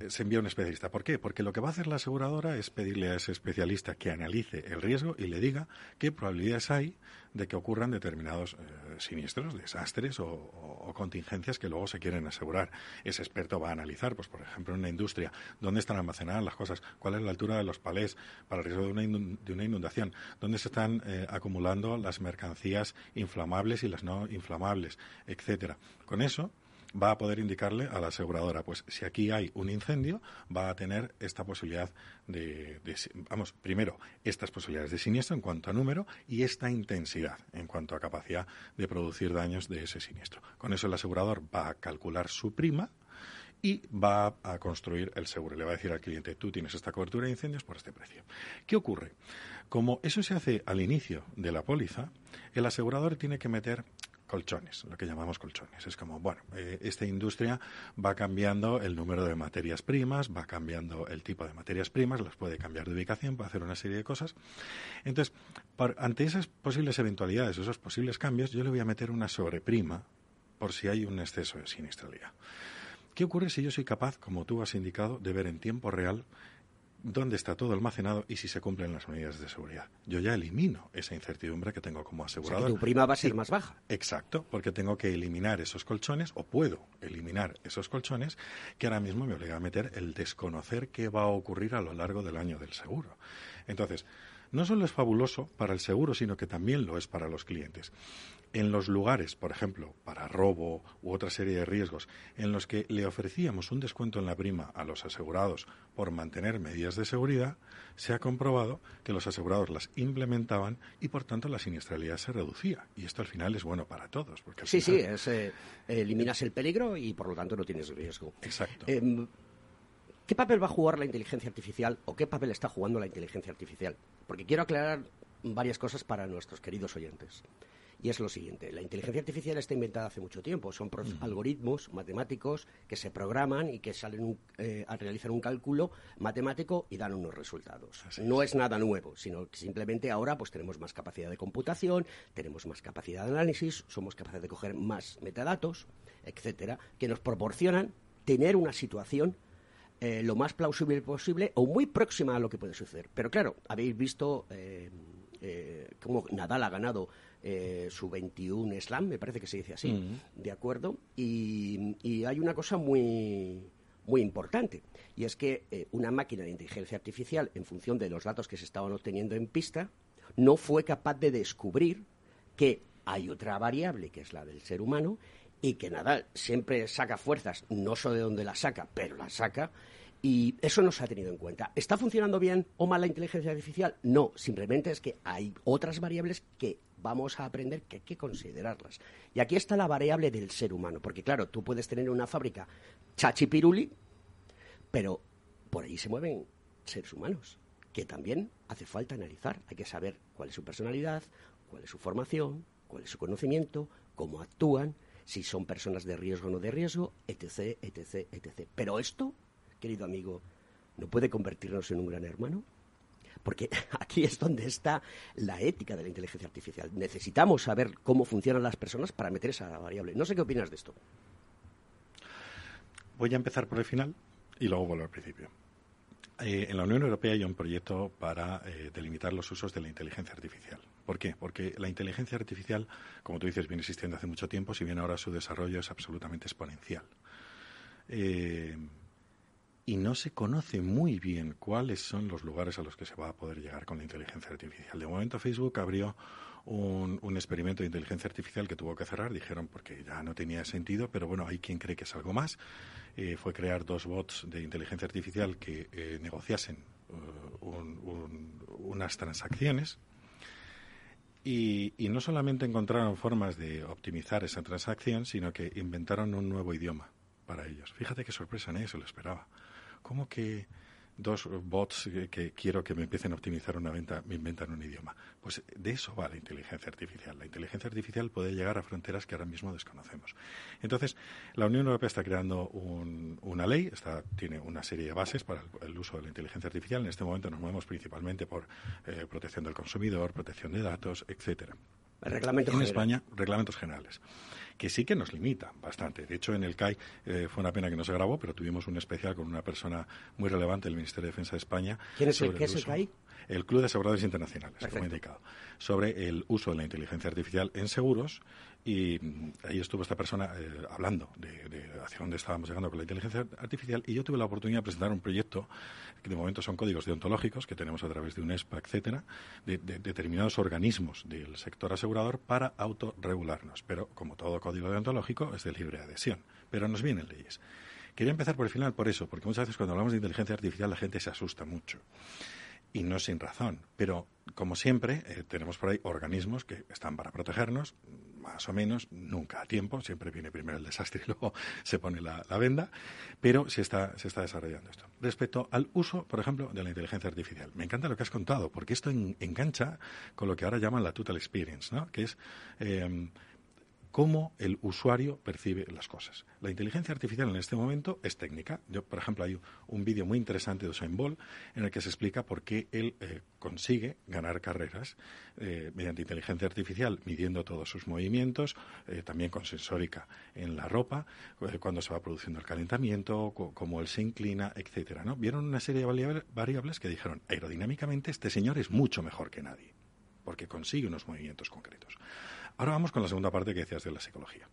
se envía un especialista. ¿Por qué? Porque lo que va a hacer la aseguradora es pedirle a ese especialista que analice el riesgo y le diga qué probabilidades hay de que ocurran determinados eh, siniestros, desastres o, contingencias que luego se quieren asegurar. Ese experto va a analizar, pues por ejemplo, en una industria, dónde están almacenadas las cosas, cuál es la altura de los palés para el riesgo de una, inun- de una inundación, dónde se están eh, acumulando las mercancías inflamables y las no inflamables, etcétera. Con eso va a poder indicarle a la aseguradora, pues si aquí hay un incendio, va a tener esta posibilidad de, vamos, primero, estas posibilidades de siniestro en cuanto a número y esta intensidad en cuanto a capacidad de producir daños de ese siniestro. Con eso el asegurador va a calcular su prima y va a construir el seguro. Le va a decir al cliente, tú tienes esta cobertura de incendios por este precio. ¿Qué ocurre? Como eso se hace al inicio de la póliza, el asegurador tiene que meter colchones, lo que llamamos colchones. Es como, bueno, eh, esta industria va cambiando el número de materias primas, va cambiando el tipo de materias primas, las puede cambiar de ubicación, puede hacer una serie de cosas. Entonces, ante esas posibles eventualidades, esos posibles cambios, yo le voy a meter una sobreprima por si hay un exceso de siniestralidad. ¿Qué ocurre si yo soy capaz, como tú has indicado, de ver en tiempo real dónde está todo almacenado y si se cumplen las medidas de seguridad. Yo ya elimino esa incertidumbre que tengo como asegurador. tu prima va a ser más baja. Exacto, porque tengo que eliminar esos colchones, o puedo eliminar esos colchones, que ahora mismo me obliga a meter el desconocer qué va a ocurrir a lo largo del año del seguro. Entonces, no solo es fabuloso para el seguro, sino que también lo es para los clientes. En los lugares, por ejemplo, para robo u otra serie de riesgos, en los que le ofrecíamos un descuento en la prima a los asegurados por mantener medidas de seguridad, se ha comprobado que los asegurados las implementaban y, por tanto, la siniestralidad se reducía. Y esto al final es bueno para todos. Porque sí, sí, eh, eliminas el peligro y, por lo tanto, no tienes riesgo. Exacto. Em, ¿Qué papel va a jugar la inteligencia artificial o qué papel está jugando la inteligencia artificial? Porque quiero aclarar varias cosas para nuestros queridos oyentes. Y es lo siguiente, la inteligencia artificial está inventada hace mucho tiempo. Son algoritmos matemáticos que se programan y que salen eh, a realizar un cálculo matemático y dan unos resultados. no es. nada nuevo, sino que simplemente ahora pues tenemos más capacidad de computación, tenemos más capacidad de análisis, somos capaces de coger más metadatos, etcétera, que nos proporcionan tener una situación eh, lo más plausible posible o muy próxima a lo que puede suceder. Pero claro, habéis visto eh, eh, cómo Nadal ha ganado su 21 slam, me parece que se dice así. ¿de acuerdo? Y, y, hay una cosa muy, muy importante, y es que una máquina de inteligencia artificial, en función de los datos que se estaban obteniendo en pista, no fue capaz de descubrir que hay otra variable, que es la del ser humano, y que Nadal siempre saca fuerzas, no sé de dónde las saca, pero las saca, y eso no se ha tenido en cuenta. ¿Está funcionando bien o mal la inteligencia artificial? No, simplemente es que hay otras variables que vamos a aprender que hay que considerarlas. Y aquí está la variable del ser humano, porque claro, tú puedes tener una fábrica chachipiruli, pero por ahí se mueven seres humanos, que también hace falta analizar. Hay que saber cuál es su personalidad, cuál es su formación, cuál es su conocimiento, cómo actúan, si son personas de riesgo o no de riesgo, etc., etc., etc. Pero esto, querido amigo, ¿no puede convertirnos en un gran hermano? Porque aquí es donde está la ética de la inteligencia artificial. Necesitamos saber cómo funcionan las personas para meter esa variable. No sé qué opinas de esto. Voy a empezar por el final y luego vuelvo al principio. Eh, en la Unión Europea hay un proyecto para eh, delimitar los usos de la inteligencia artificial. ¿Por qué? Porque la inteligencia artificial, como tú dices, viene existiendo hace mucho tiempo, si bien ahora su desarrollo es absolutamente exponencial. Eh, y no se conoce muy bien cuáles son los lugares a los que se va a poder llegar con la inteligencia artificial. De momento Facebook abrió un, un, experimento de inteligencia artificial que tuvo que cerrar, dijeron porque ya no tenía sentido, pero bueno, hay quien cree que es algo más. Eh, fue crear dos bots de inteligencia artificial que eh, negociasen uh, unas transacciones. Y, y, no solamente encontraron formas de optimizar esa transacción, sino que inventaron un nuevo idioma para ellos. Fíjate qué sorpresa, nadie se lo esperaba. ¿Cómo que dos bots que, quiero que me empiecen a optimizar una venta, me inventan un idioma. Pues de eso va la inteligencia artificial. La inteligencia artificial puede llegar a fronteras que ahora mismo desconocemos. Entonces, la Unión Europea está creando una ley, está, tiene una serie de bases para el, uso de la inteligencia artificial. En este momento nos movemos principalmente por eh, protección del consumidor, protección de datos, etcétera. en España, reglamentos generales que sí que nos limita bastante. De hecho, en el CAI eh, fue una pena que no se grabó, pero tuvimos un especial con una persona muy relevante del Ministerio de Defensa de España. ¿Quién es el, ¿qué es el CAI? El Club de Aseguradores Internacionales, como he indicado, sobre el uso de la inteligencia artificial en seguros. Y mm, ahí estuvo esta persona eh, hablando de, hacia dónde estábamos llegando con la inteligencia artificial. Y yo tuve la oportunidad de presentar un proyecto que de momento son códigos deontológicos que tenemos a través de UNESPA, etcétera, de, determinados organismos del sector asegurador para autorregularnos. Pero como todo código deontológico es de libre adhesión, pero nos vienen leyes. Quería empezar por el final por eso, porque muchas veces cuando hablamos de inteligencia artificial la gente se asusta mucho y no sin razón. Pero, como siempre, eh, tenemos por ahí organismos que están para protegernos, más o menos, nunca a tiempo, siempre viene primero el desastre y luego se pone la, venda, pero se está, se está desarrollando esto. Respecto al uso, por ejemplo, de la inteligencia artificial, me encanta lo que has contado, porque esto engancha con lo que ahora llaman la total experience, ¿no? que es... Eh, cómo el usuario percibe las cosas. La inteligencia artificial en este momento es técnica. Yo, por ejemplo, hay un vídeo muy interesante de Usain Bolt en el que se explica por qué él eh, consigue ganar carreras eh, mediante inteligencia artificial, midiendo todos sus movimientos, eh, también con sensórica en la ropa, cuando se va produciendo el calentamiento, cómo él se inclina, etcétera. Vieron una serie de variables que dijeron aerodinámicamente este señor es mucho mejor que nadie, porque consigue unos movimientos concretos. Ahora vamos con la segunda parte que decías de la psicología.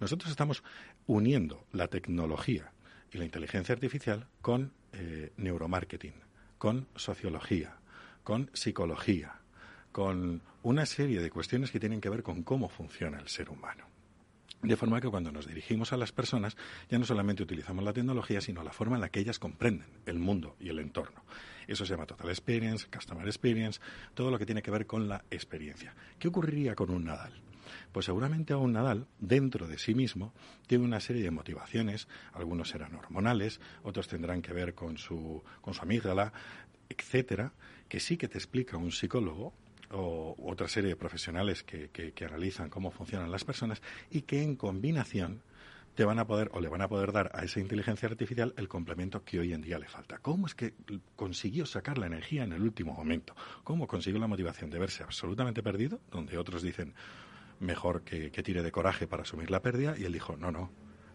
Nosotros estamos uniendo la tecnología y la inteligencia artificial con eh, neuromarketing, con sociología, con psicología, con una serie de cuestiones que tienen que ver con cómo funciona el ser humano. De forma que cuando nos dirigimos a las personas ya no solamente utilizamos la tecnología, sino la forma en la que ellas comprenden el mundo y el entorno. Eso se llama Total Experience, Customer Experience, todo lo que tiene que ver con la experiencia. ¿Qué ocurriría con un Nadal? Pues seguramente a un Nadal, dentro de sí mismo, tiene una serie de motivaciones, algunos serán hormonales, otros tendrán que ver con su, con su amígdala, etcétera, que sí que te explica un psicólogo o otra serie de profesionales que, que, analizan cómo funcionan las personas y que en combinación te van a poder o le van a poder dar a esa inteligencia artificial el complemento que hoy en día le falta. ¿Cómo es que consiguió sacar la energía en el último momento? ¿Cómo consiguió la motivación de verse absolutamente perdido, donde otros dicen mejor que, que tire de coraje para asumir la pérdida? Y él dijo, no, no,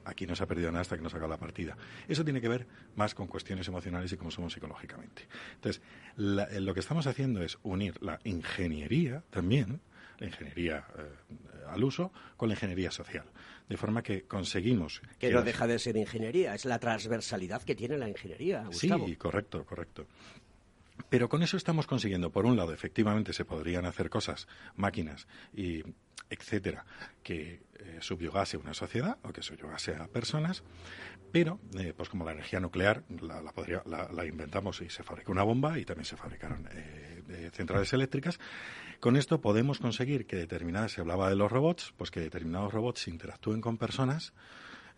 aquí no se ha perdido nada hasta que no se acaba la partida. Eso tiene que ver más con cuestiones emocionales y cómo somos psicológicamente. Entonces, eh, lo que estamos haciendo es unir la ingeniería también, la ingeniería eh, al uso, con la ingeniería social. De forma que conseguimos... Que, no deja de ser ingeniería, es la transversalidad que tiene la ingeniería. Gustavo. Sí, correcto, correcto. Pero con eso estamos consiguiendo, por un lado, efectivamente se podrían hacer cosas, máquinas y etcétera, que eh, subyugase una sociedad o que subyugase a personas, pero eh, pues como la energía nuclear la, inventamos y se fabricó una bomba y también se fabricaron eh, centrales eléctricas, con esto podemos conseguir que determinadas, se hablaba de los robots, pues que determinados robots interactúen con personas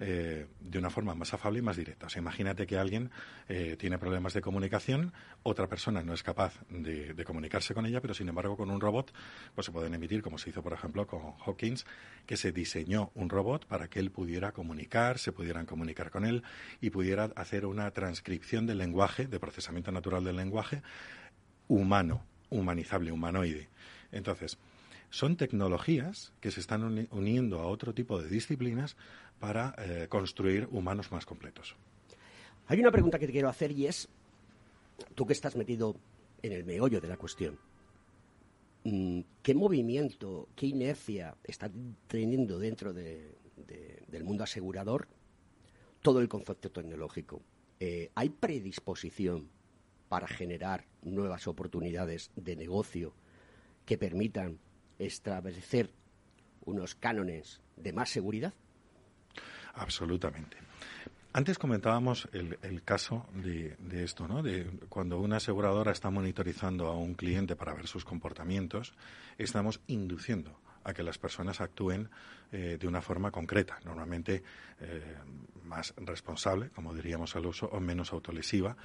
eh, de una forma más afable y más directa. O sea, imagínate que alguien eh, tiene problemas de comunicación, otra persona no es capaz de, comunicarse con ella, pero sin embargo con un robot pues se pueden emitir, como se hizo por ejemplo con Hawkins, que se diseñó un robot para que él pudiera comunicar, se pudieran comunicar con él y pudiera hacer una transcripción del lenguaje, de procesamiento natural del lenguaje humano, humanizable, humanoide. Entonces, son tecnologías que se están uniendo a otro tipo de disciplinas para eh, construir humanos más completos. Hay una pregunta que te quiero hacer y es, tú que estás metido en el meollo de la cuestión, mm, ¿qué movimiento, qué inercia está teniendo dentro del mundo asegurador todo el concepto tecnológico? Eh, ¿Hay predisposición para generar nuevas oportunidades de negocio que permitan establecer unos cánones de más seguridad? Absolutamente. Antes comentábamos el, caso de, esto, ¿no? De cuando una aseguradora está monitorizando a un cliente para ver sus comportamientos, estamos induciendo a que las personas actúen eh, de una forma concreta, normalmente eh, más responsable, como diríamos al uso, o menos autolesiva,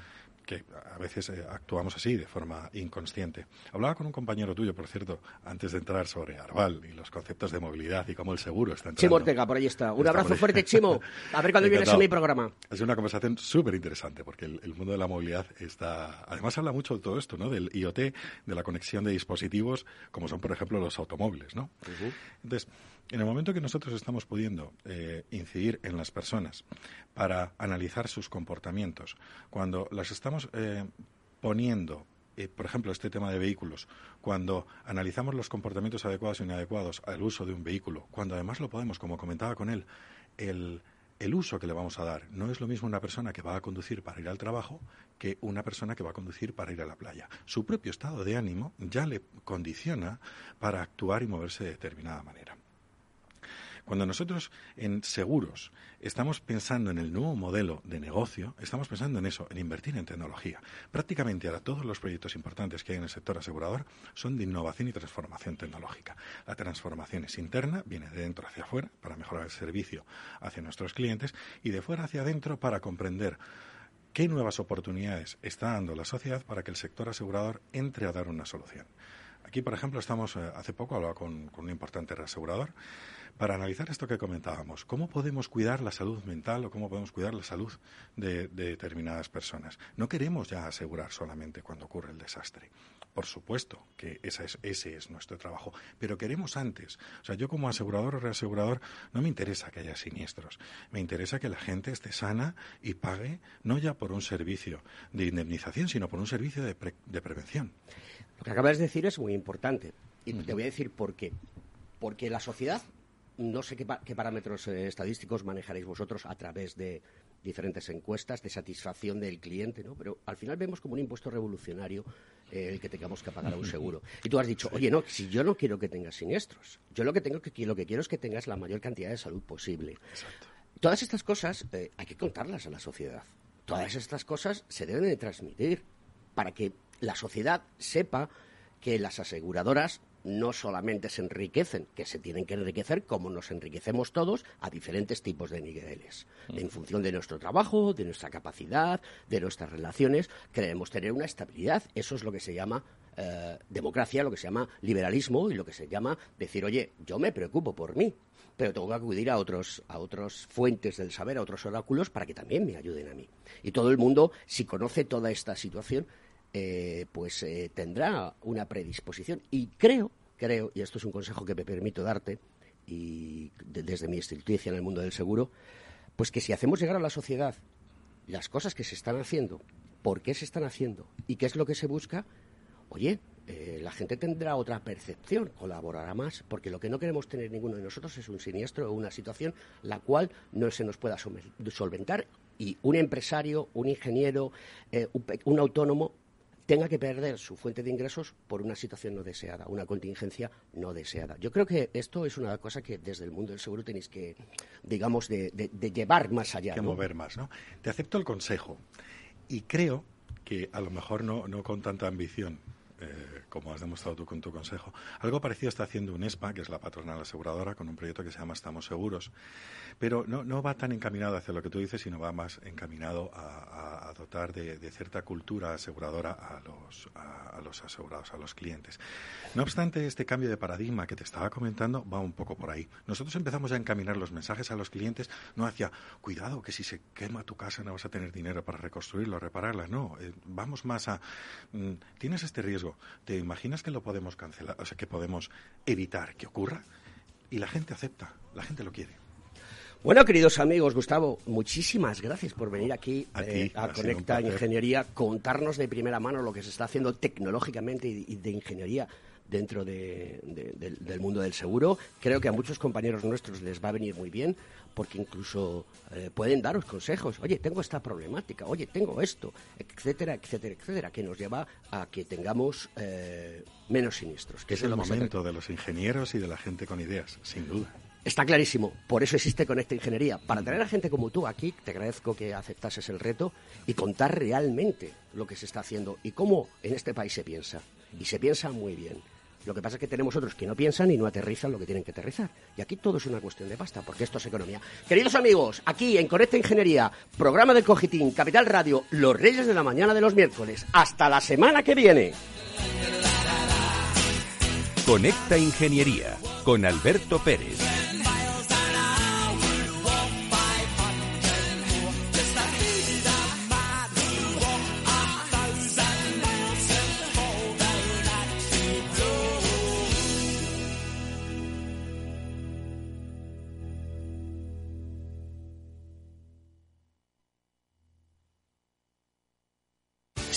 que a veces eh, actuamos así, de forma inconsciente. Hablaba con un compañero tuyo, por cierto, antes de entrar sobre Arval y los conceptos de movilidad y cómo el seguro está entrando. Chimo Ortega, por ahí está. Un abrazo fuerte, Chimo. A ver cuándo vienes a mi programa. Es una conversación súper interesante, porque el, mundo de la movilidad está... Además habla mucho de todo esto, ¿no? Del IoT, de la conexión de dispositivos, como son, por ejemplo, los automóviles, ¿no? Entonces, en el momento que nosotros estamos pudiendo eh, incidir en las personas para analizar sus comportamientos, cuando las estamos eh, poniendo eh, por ejemplo, este tema de vehículos, cuando analizamos los comportamientos adecuados e inadecuados al uso de un vehículo, cuando además lo podemos, como comentaba con él, el, el, uso que le vamos a dar no es lo mismo una persona que va a conducir para ir al trabajo que una persona que va a conducir para ir a la playa. Su propio estado de ánimo ya le condiciona para actuar y moverse de determinada manera. Cuando nosotros en seguros estamos pensando en el nuevo modelo de negocio, estamos pensando en eso, en invertir en tecnología. Prácticamente ahora todos los proyectos importantes que hay en el sector asegurador son de innovación y transformación tecnológica. La transformación es interna, viene de dentro hacia afuera para mejorar el servicio hacia nuestros clientes y de fuera hacia adentro para comprender qué nuevas oportunidades está dando la sociedad para que el sector asegurador entre a dar una solución. Aquí, por ejemplo, estamos, eh, hace poco hablaba con, un importante reasegurador para analizar esto que comentábamos. ¿Cómo podemos cuidar la salud mental o cómo podemos cuidar la salud de determinadas personas? No queremos ya asegurar solamente cuando ocurre el desastre. Por supuesto que esa es, ese es nuestro trabajo, pero queremos antes. O sea, yo como asegurador o reasegurador no me interesa que haya siniestros, me interesa que la gente esté sana y pague no ya por un servicio de indemnización, sino por un servicio de, pre- de prevención. Lo que acabas de decir es muy importante. Y te voy a decir por qué. Porque la sociedad, no sé qué, pa- qué parámetros eh, estadísticos manejaréis vosotros a través de diferentes encuestas de satisfacción del cliente, ¿no? Pero al final vemos como un impuesto revolucionario eh, el que tengamos que pagar a un seguro. Y tú has dicho, oye, no, si yo no quiero que tengas siniestros, yo lo que tengo que lo que quiero es que tengas la mayor cantidad de salud posible. Todas estas cosas eh, hay que contarlas a la sociedad. Todas estas cosas se deben de transmitir para que la sociedad sepa que las aseguradoras no solamente se enriquecen, que se tienen que enriquecer como nos enriquecemos todos a diferentes tipos de niveles. En función de nuestro trabajo, de nuestra capacidad, de nuestras relaciones, queremos tener una estabilidad. Eso es lo que se llama eh, democracia, lo que se llama liberalismo y lo que se llama decir, oye, yo me preocupo por mí, pero tengo que acudir a otros, a otros fuentes del saber, a otros oráculos, para que también me ayuden a mí. Y todo el mundo, si conoce toda esta situación, eh, pues eh, tendrá una predisposición. Y creo, creo, y esto es un consejo que me permito darte, y de- desde mi experiencia en el mundo del seguro, pues que si hacemos llegar a la sociedad las cosas que se están haciendo, por qué se están haciendo y qué es lo que se busca, oye, eh, la gente tendrá otra percepción, colaborará más, porque lo que no queremos tener ninguno de nosotros es un siniestro o una situación la cual no se nos pueda solventar y un empresario, un ingeniero, eh, un, un autónomo tenga que perder su fuente de ingresos por una situación no deseada, una contingencia no deseada. Yo creo que esto es una cosa que desde el mundo del seguro tenéis que, digamos, de, de- de llevar más allá. que ¿no? mover más, ¿no? Te acepto el consejo y creo que a lo mejor no, no con tanta ambición eh, como has demostrado tú con tu consejo. Algo parecido está haciendo UNESPA, que es la patronal aseguradora, con un proyecto que se llama Estamos Seguros, pero no, no va tan encaminado hacia lo que tú dices, sino va más encaminado a, dotar de, cierta cultura aseguradora a los, a, a los asegurados, a los clientes. No obstante, este cambio de paradigma que te estaba comentando va un poco por ahí. Nosotros empezamos a encaminar los mensajes a los clientes no hacia, cuidado, que si se quema tu casa no vas a tener dinero para reconstruirlo, repararla. No, eh, vamos más a, mm, tienes este riesgo, ¿te imaginas que lo podemos cancelar? O sea, que podemos evitar que ocurra? Y la gente acepta, la gente lo quiere. Bueno, queridos amigos, Gustavo, muchísimas gracias por venir aquí A eh, a Conecta. Ingeniería, contarnos de primera mano lo que se está haciendo tecnológicamente y de ingeniería dentro de- de- del- del mundo del seguro. Creo que a muchos compañeros nuestros les va a venir muy bien porque incluso eh, pueden daros consejos. Oye, tengo esta problemática, oye, tengo esto, etcétera, etcétera, etcétera, que nos lleva a que tengamos eh, menos siniestros. Que Es el momento de los ingenieros y de la gente con ideas, sin duda. Está clarísimo, por eso existe Conecta Ingeniería. Para traer a gente como tú aquí, te agradezco que aceptases el reto y contar realmente lo que se está haciendo y cómo en este país se piensa. Y se piensa muy bien. Lo que pasa es que tenemos otros que no piensan y no aterrizan lo que tienen que aterrizar. Y aquí todo es una cuestión de pasta, porque esto es economía. Queridos amigos, aquí en Conecta Ingeniería, programa del Cogitín, Capital Radio, Los Reyes de la Mañana de los miércoles. Hasta la semana que viene. Conecta Ingeniería con Alberto Pérez.